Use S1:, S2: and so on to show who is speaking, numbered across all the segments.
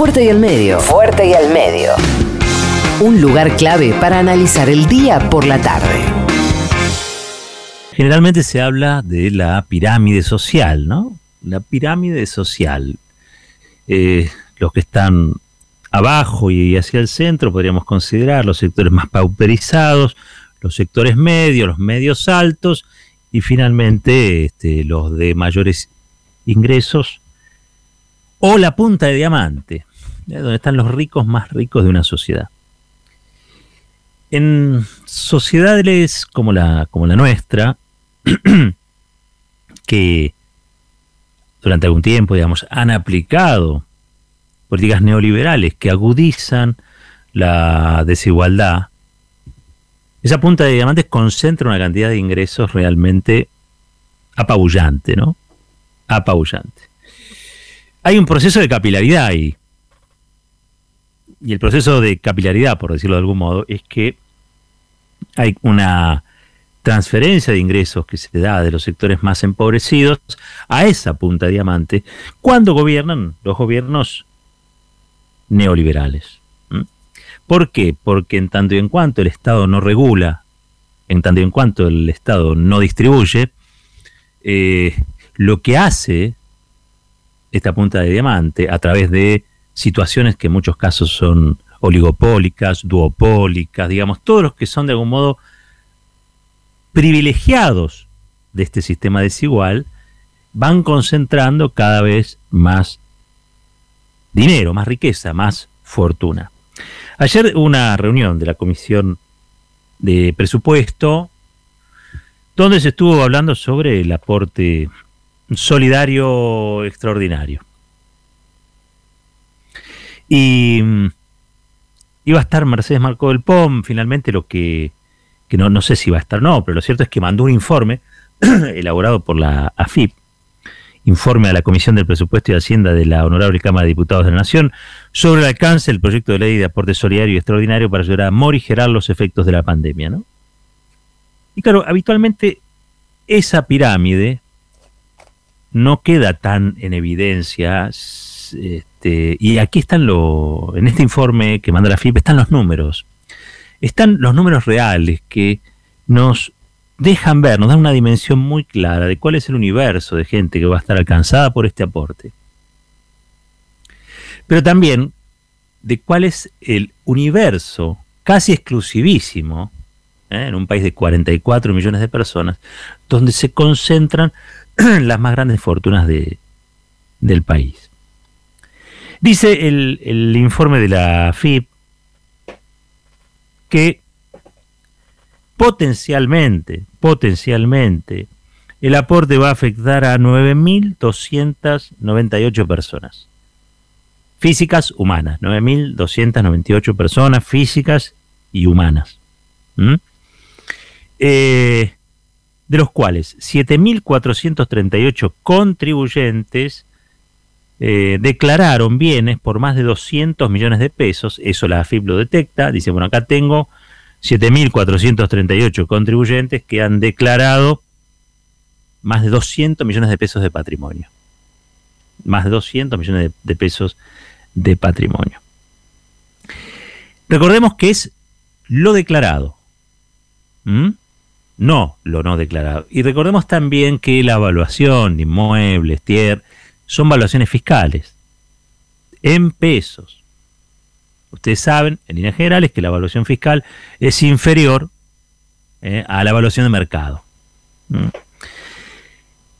S1: Fuerte y al medio. Fuerte y al medio. Un lugar clave para analizar el día por la tarde.
S2: Generalmente se habla de la pirámide social, ¿no? La pirámide social. Eh, los que están abajo y hacia el centro podríamos considerar los sectores más pauperizados, los sectores medios, los medios altos y finalmente este, los de mayores ingresos o la punta de diamante, donde están los ricos más ricos de una sociedad. En sociedades como la, como la nuestra, que durante algún tiempo, digamos, han aplicado políticas neoliberales que agudizan la desigualdad, esa punta de diamantes concentra una cantidad de ingresos realmente apabullante, ¿no? Apabullante. Hay un proceso de capilaridad ahí. Y el proceso de capilaridad, por decirlo de algún modo, es que hay una transferencia de ingresos que se da de los sectores más empobrecidos a esa punta de diamante cuando gobiernan los gobiernos neoliberales. ¿Por qué? Porque en tanto y en cuanto el Estado no regula, en tanto y en cuanto el Estado no distribuye, eh, lo que hace esta punta de diamante a través de situaciones que en muchos casos son oligopólicas, duopólicas, digamos, todos los que son de algún modo privilegiados de este sistema desigual, van concentrando cada vez más dinero, más riqueza, más fortuna. Ayer una reunión de la Comisión de Presupuesto donde se estuvo hablando sobre el aporte solidario extraordinario. Y mm, iba a estar Mercedes Marco del POM, finalmente lo que, que no, no sé si va a estar, no, pero lo cierto es que mandó un informe elaborado por la AFIP informe a la Comisión del Presupuesto y Hacienda de la Honorable Cámara de Diputados de la Nación sobre el alcance del proyecto de ley de aporte solidario y extraordinario para ayudar a morigerar los efectos de la pandemia. ¿no? Y claro, habitualmente esa pirámide no queda tan en evidencia. Este, y aquí están los, en este informe que manda la FIP están los números. Están los números reales que nos dejan ver, nos dan una dimensión muy clara de cuál es el universo de gente que va a estar alcanzada por este aporte. Pero también de cuál es el universo casi exclusivísimo, ¿eh? en un país de 44 millones de personas, donde se concentran las más grandes fortunas de, del país. Dice el, el informe de la FIP que potencialmente, potencialmente, el aporte va a afectar a 9.298 personas. Físicas, humanas. 9.298 personas físicas y humanas. Eh, de los cuales 7.438 contribuyentes eh, declararon bienes por más de 200 millones de pesos. Eso la AFIP lo detecta. Dice, bueno, acá tengo 7.438 contribuyentes que han declarado más de 200 millones de pesos de patrimonio. Más de 200 millones de, pesos de patrimonio. Recordemos que es lo declarado, no lo no declarado. Y recordemos también que la evaluación de inmuebles, TIER, son evaluaciones fiscales en pesos. Ustedes saben, en líneas generales, que la evaluación fiscal es inferior eh, a la evaluación de mercado. Mm.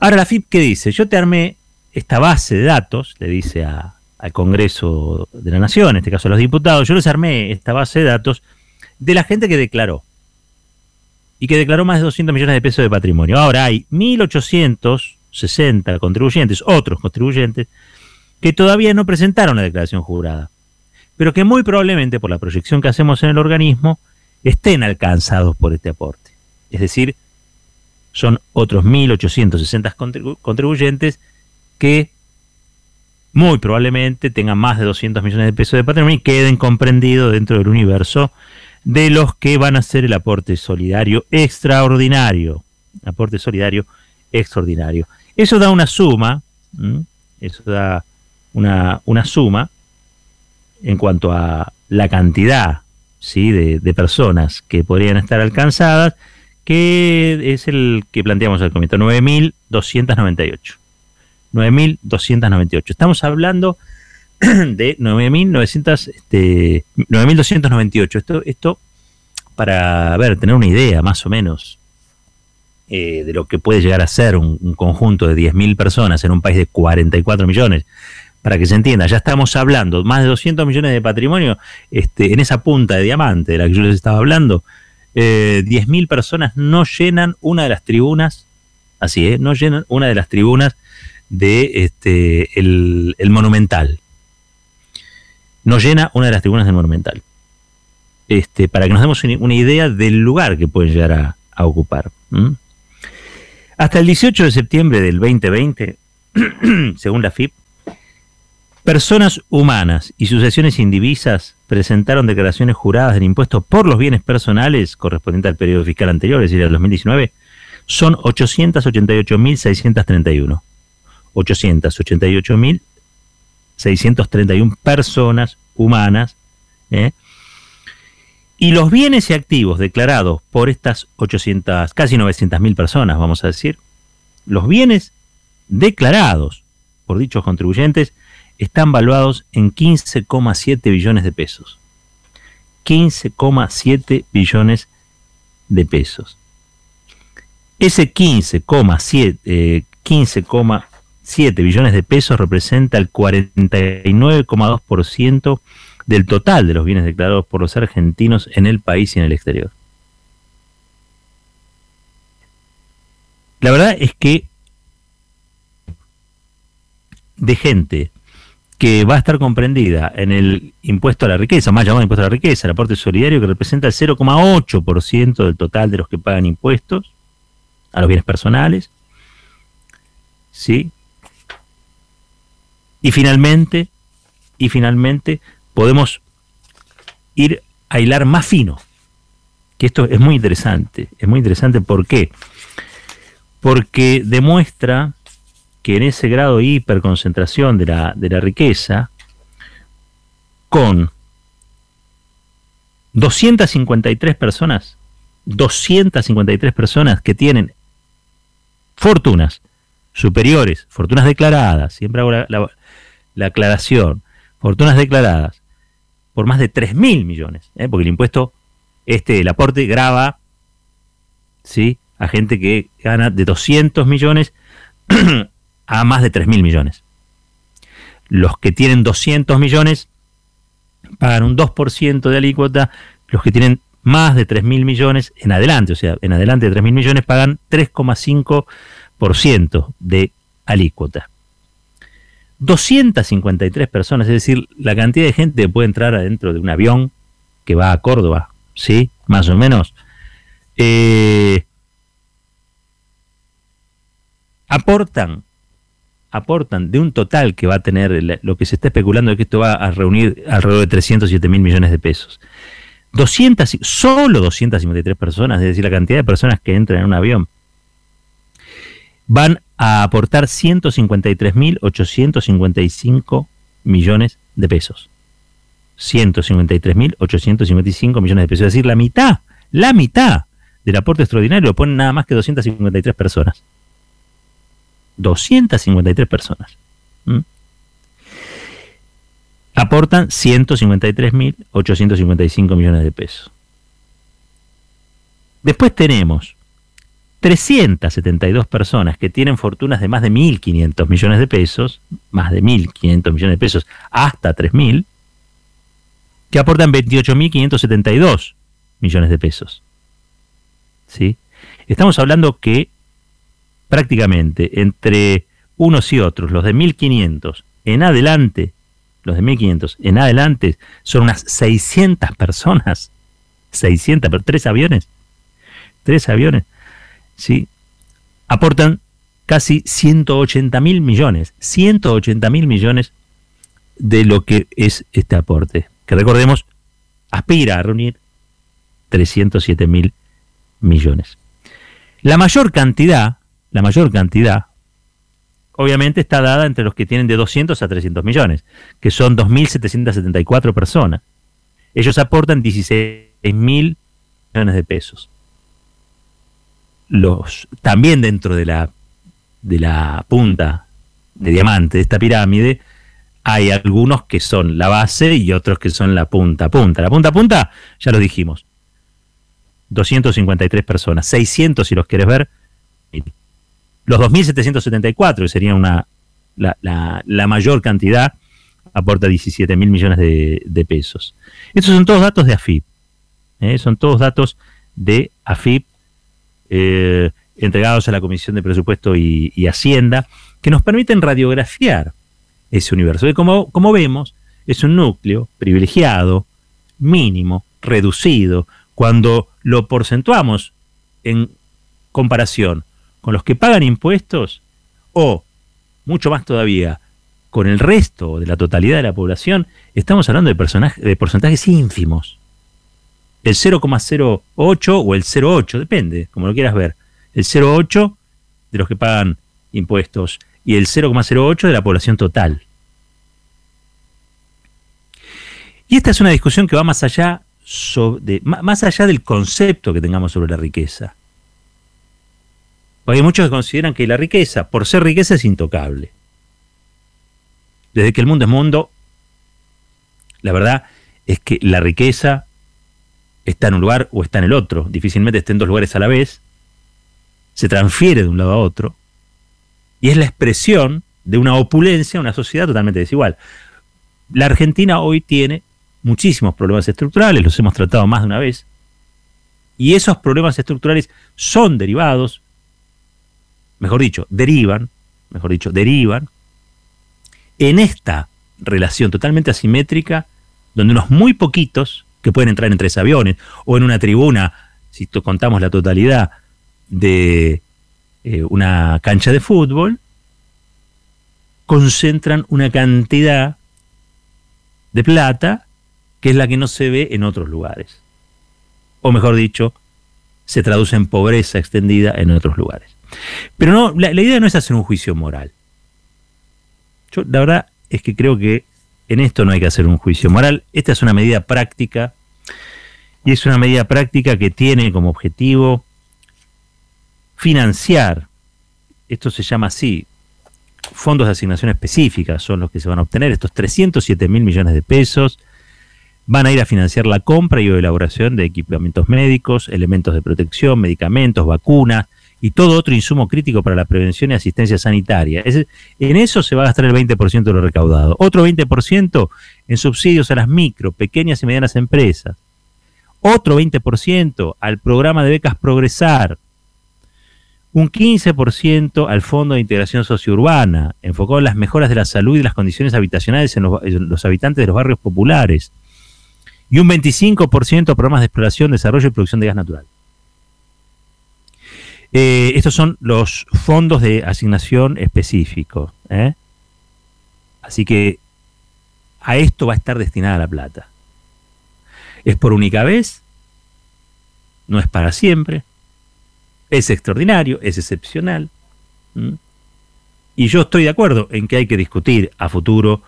S2: Ahora la FIP, ¿qué dice? Yo te armé esta base de datos, le dice al Congreso de la Nación, en este caso a los diputados, yo les armé esta base de datos de la gente que declaró. Y que declaró más de 200 millones de pesos de patrimonio. Ahora hay 1.860 contribuyentes, otros contribuyentes, que todavía no presentaron la declaración jurada pero que muy probablemente por la proyección que hacemos en el organismo estén alcanzados por este aporte. Es decir, son otros 1.860 contribuyentes que muy probablemente tengan más de 200 millones de pesos de patrimonio y queden comprendidos dentro del universo de los que van a hacer el aporte solidario extraordinario. Aporte solidario extraordinario. Eso da una suma, eso da una, una suma en cuanto a la cantidad ¿sí? de, personas que podrían estar alcanzadas, que es el que planteamos al comienzo, 9.298. 9.298. Estamos hablando de 9.900, este, 9.298. Esto, esto para ver, tener una idea más o menos eh, de lo que puede llegar a ser un, un conjunto de 10.000 personas en un país de 44 millones. Para que se entienda, ya estamos hablando, más de 200 millones de patrimonio este, en esa punta de diamante de la que yo les estaba hablando. Eh, 10.000 personas no llenan una de las tribunas, así es, no llenan una de las tribunas de este, el, Monumental. No llena una de las tribunas del Monumental. Este, para que nos demos una idea del lugar que pueden llegar a, ocupar. Hasta el 18 de septiembre del 2020, según la FIP, personas humanas y sucesiones indivisas presentaron declaraciones juradas del impuesto por los bienes personales correspondiente al periodo fiscal anterior, es decir, al 2019, son 888.631. 888.631 personas humanas. ¿eh? Y los bienes y activos declarados por estas 800, casi 900.000 personas, vamos a decir, los bienes declarados por dichos contribuyentes están valuados en 15,7 billones de pesos. 15,7 billones de pesos. Ese 15,7 eh, 15,7 billones de pesos representa el 49,2% del total de los bienes declarados por los argentinos en el país y en el exterior. La verdad es que de gente que va a estar comprendida en el impuesto a la riqueza, más llamado impuesto a la riqueza, el aporte solidario que representa el 0,8% del total de los que pagan impuestos a los bienes personales. ¿Sí? Y finalmente, y finalmente podemos ir a hilar más fino. Que esto es muy interesante. Es muy interesante ¿por qué? Porque demuestra que en ese grado de hiperconcentración de la, de la riqueza, con 253 personas, 253 personas que tienen fortunas superiores, fortunas declaradas, siempre hago la, la, la aclaración, fortunas declaradas por más de 3 mil millones, ¿eh? porque el impuesto, este, el aporte graba ¿sí? a gente que gana de 200 millones a más de 3 mil millones. Los que tienen 200 millones pagan un 2% de alícuota, los que tienen más de 3 mil millones en adelante, o sea, en adelante de 3 mil millones pagan 3,5% de alícuota. 253 personas, es decir, la cantidad de gente que puede entrar adentro de un avión que va a Córdoba, ¿sí? Más o menos. Eh, aportan aportan de un total que va a tener, lo que se está especulando es que esto va a reunir alrededor de 307 mil millones de pesos. 200, solo 253 personas, es decir, la cantidad de personas que entran en un avión, van a aportar 153.855 millones de pesos. 153.855 millones de pesos. Es decir, la mitad, la mitad del aporte extraordinario lo ponen nada más que 253 personas. 253 personas. ¿Mm? Aportan 153.855 millones de pesos. Después tenemos 372 personas que tienen fortunas de más de 1.500 millones de pesos, más de 1.500 millones de pesos, hasta 3.000, que aportan 28.572 millones de pesos. ¿Sí? Estamos hablando que prácticamente entre unos y otros, los de 1500 en adelante, los de 1500 en adelante son unas 600 personas, 600, pero tres aviones, tres aviones, ¿sí? Aportan casi 180 mil millones, 180 mil millones de lo que es este aporte, que recordemos, aspira a reunir 307 mil millones. La mayor cantidad la mayor cantidad obviamente está dada entre los que tienen de 200 a 300 millones, que son 2.774 personas. Ellos aportan 16.000 millones de pesos. Los, también dentro de la, de la punta de diamante de esta pirámide hay algunos que son la base y otros que son la punta punta. La punta punta, ya lo dijimos, 253 personas, 600 si los quieres ver, los 2.774, que sería una, la, mayor cantidad, aporta 17 mil millones de, pesos. Estos son todos datos de AFIP. ¿eh? Son todos datos de AFIP eh, entregados a la Comisión de Presupuesto y, Hacienda, que nos permiten radiografiar ese universo. Que como, vemos, es un núcleo privilegiado, mínimo, reducido, cuando lo porcentuamos en comparación con los que pagan impuestos o, mucho más todavía, con el resto de la totalidad de la población, estamos hablando de porcentajes ínfimos. El 0,08 o el 0,8, depende, como lo quieras ver. El 0,8 de los que pagan impuestos y el 0,08 de la población total. Y esta es una discusión que va más allá, más allá del concepto que tengamos sobre la riqueza. Porque hay muchos que consideran que la riqueza, por ser riqueza, es intocable. Desde que el mundo es mundo, la verdad es que la riqueza está en un lugar o está en el otro. Difícilmente está en dos lugares a la vez. Se transfiere de un lado a otro. Y es la expresión de una opulencia, una sociedad totalmente desigual. La Argentina hoy tiene muchísimos problemas estructurales, los hemos tratado más de una vez. Y esos problemas estructurales son derivados mejor dicho, derivan, mejor dicho, derivan en esta relación totalmente asimétrica, donde unos muy poquitos, que pueden entrar en tres aviones, o en una tribuna, si contamos la totalidad de eh, una cancha de fútbol, concentran una cantidad de plata que es la que no se ve en otros lugares. O mejor dicho, se traduce en pobreza extendida en otros lugares. Pero no, la, idea no es hacer un juicio moral. Yo la verdad es que creo que en esto no hay que hacer un juicio moral. Esta es una medida práctica y es una medida práctica que tiene como objetivo financiar, esto se llama así, fondos de asignación específica son los que se van a obtener, estos 307 mil millones de pesos van a ir a financiar la compra y elaboración de equipamientos médicos, elementos de protección, medicamentos, vacunas, y todo otro insumo crítico para la prevención y asistencia sanitaria. en eso se va a gastar el 20% de lo recaudado. Otro 20% en subsidios a las micro, pequeñas y medianas empresas. Otro 20% al programa de becas Progresar. Un 15% al Fondo de Integración Sociourbana, enfocado en las mejoras de la salud y las condiciones habitacionales en los habitantes de los barrios populares. Y un 25% a programas de exploración, desarrollo y producción de gas natural. Eh, estos son los fondos de asignación específicos. ¿eh? Así que a esto va a estar destinada la plata. Es por única vez, no es para siempre, es extraordinario, es excepcional. Y yo estoy de acuerdo en que hay que discutir a futuro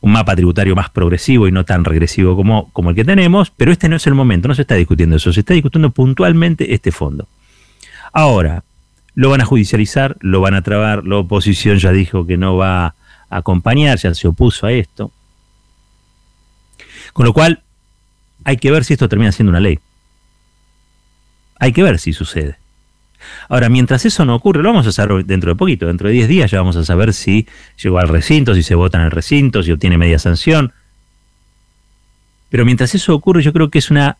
S2: un mapa tributario más progresivo y no tan regresivo como, como el que tenemos, pero este no es el momento, no se está discutiendo eso, se está discutiendo puntualmente este fondo. Ahora, lo van a judicializar, lo van a trabar, la oposición ya dijo que no va a acompañar, ya se opuso a esto. Con lo cual, hay que ver si esto termina siendo una ley. Hay que ver si sucede. Ahora, mientras eso no ocurre, lo vamos a saber dentro de poquito, dentro de 10 días ya vamos a saber si llegó al recinto, si se vota en el recinto, si obtiene media sanción. Pero mientras eso ocurre, yo creo que es una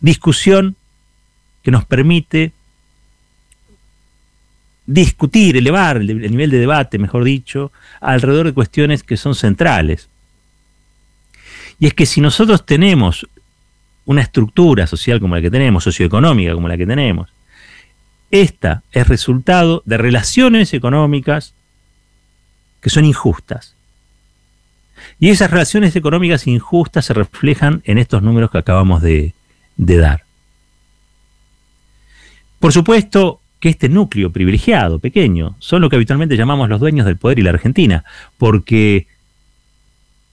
S2: discusión que nos permite discutir, elevar el, nivel de debate, mejor dicho, alrededor de cuestiones que son centrales. Y es que si nosotros tenemos una estructura social como la que tenemos, socioeconómica como la que tenemos, esta es resultado de relaciones económicas que son injustas. Y esas relaciones económicas injustas se reflejan en estos números que acabamos de dar. Por supuesto, que este núcleo privilegiado, pequeño, son lo que habitualmente llamamos los dueños del poder y la Argentina, porque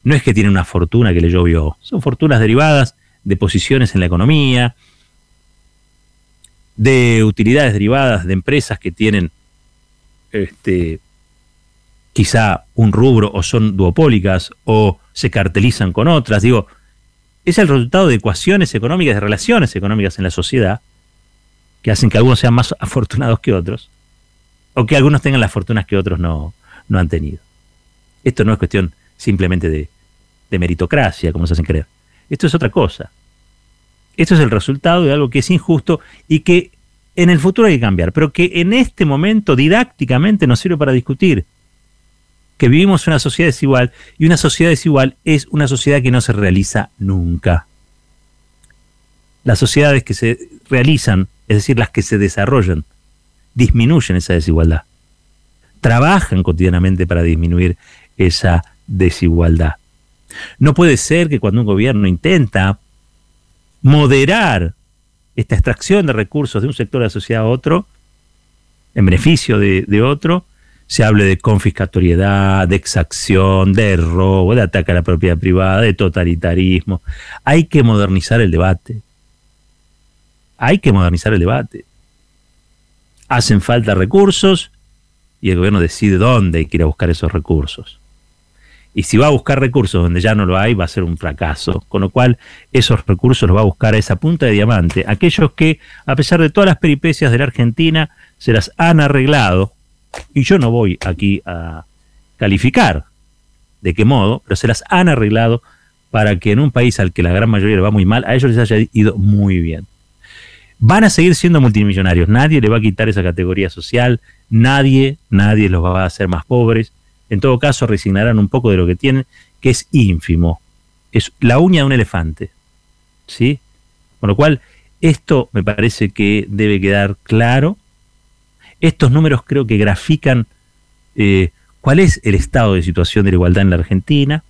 S2: no es que tienen una fortuna que le llovió, son fortunas derivadas de posiciones en la economía, de utilidades derivadas de empresas que tienen este, quizá un rubro o son duopólicas o se cartelizan con otras. Digo, es el resultado de ecuaciones económicas, de relaciones económicas en la sociedad, que hacen que algunos sean más afortunados que otros, o que algunos tengan las fortunas que otros no, no han tenido. Esto no es cuestión simplemente de, de meritocracia, como se hacen creer. Esto es otra cosa. Esto es el resultado de algo que es injusto y que en el futuro hay que cambiar, pero que en este momento didácticamente nos sirve para discutir que vivimos una sociedad desigual y una sociedad desigual es una sociedad que no se realiza nunca. Las sociedades que se realizan, es decir, las que se desarrollan, disminuyen esa desigualdad. Trabajan cotidianamente para disminuir esa desigualdad. No puede ser que cuando un gobierno intenta moderar esta extracción de recursos de un sector de la sociedad a otro, en beneficio de, otro, se hable de confiscatoriedad, de exacción, de robo, de ataque a la propiedad privada, de totalitarismo. Hay que modernizar el debate. Hay que modernizar el debate. Hacen falta recursos y el gobierno decide dónde hay buscar esos recursos. Y si va a buscar recursos donde ya no lo hay, va a ser un fracaso. Con lo cual, esos recursos los va a buscar a esa punta de diamante. Aquellos que, a pesar de todas las peripecias de la Argentina, se las han arreglado. Y yo no voy aquí a calificar de qué modo, pero se las han arreglado para que en un país al que la gran mayoría le va muy mal, a ellos les haya ido muy bien. Van a seguir siendo multimillonarios. Nadie le va a quitar esa categoría social. Nadie, nadie los va a hacer más pobres en todo caso resignarán un poco de lo que tienen, que es ínfimo. Es la uña de un elefante. ¿Sí? Con lo cual, esto me parece que debe quedar claro. Estos números creo que grafican eh, cuál es el estado de situación de la igualdad en la Argentina.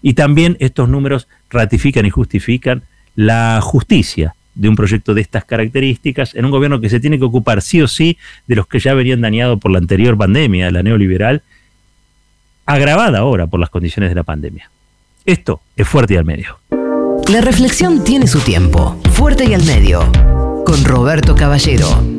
S2: Y también estos números ratifican y justifican la justicia de un proyecto de estas características en un gobierno que se tiene que ocupar sí o sí de los que ya venían dañados por la anterior pandemia, la neoliberal, agravada ahora por las condiciones de la pandemia. Esto es Fuerte y al Medio.
S1: La reflexión tiene su tiempo. Fuerte y al Medio. Con Roberto Caballero.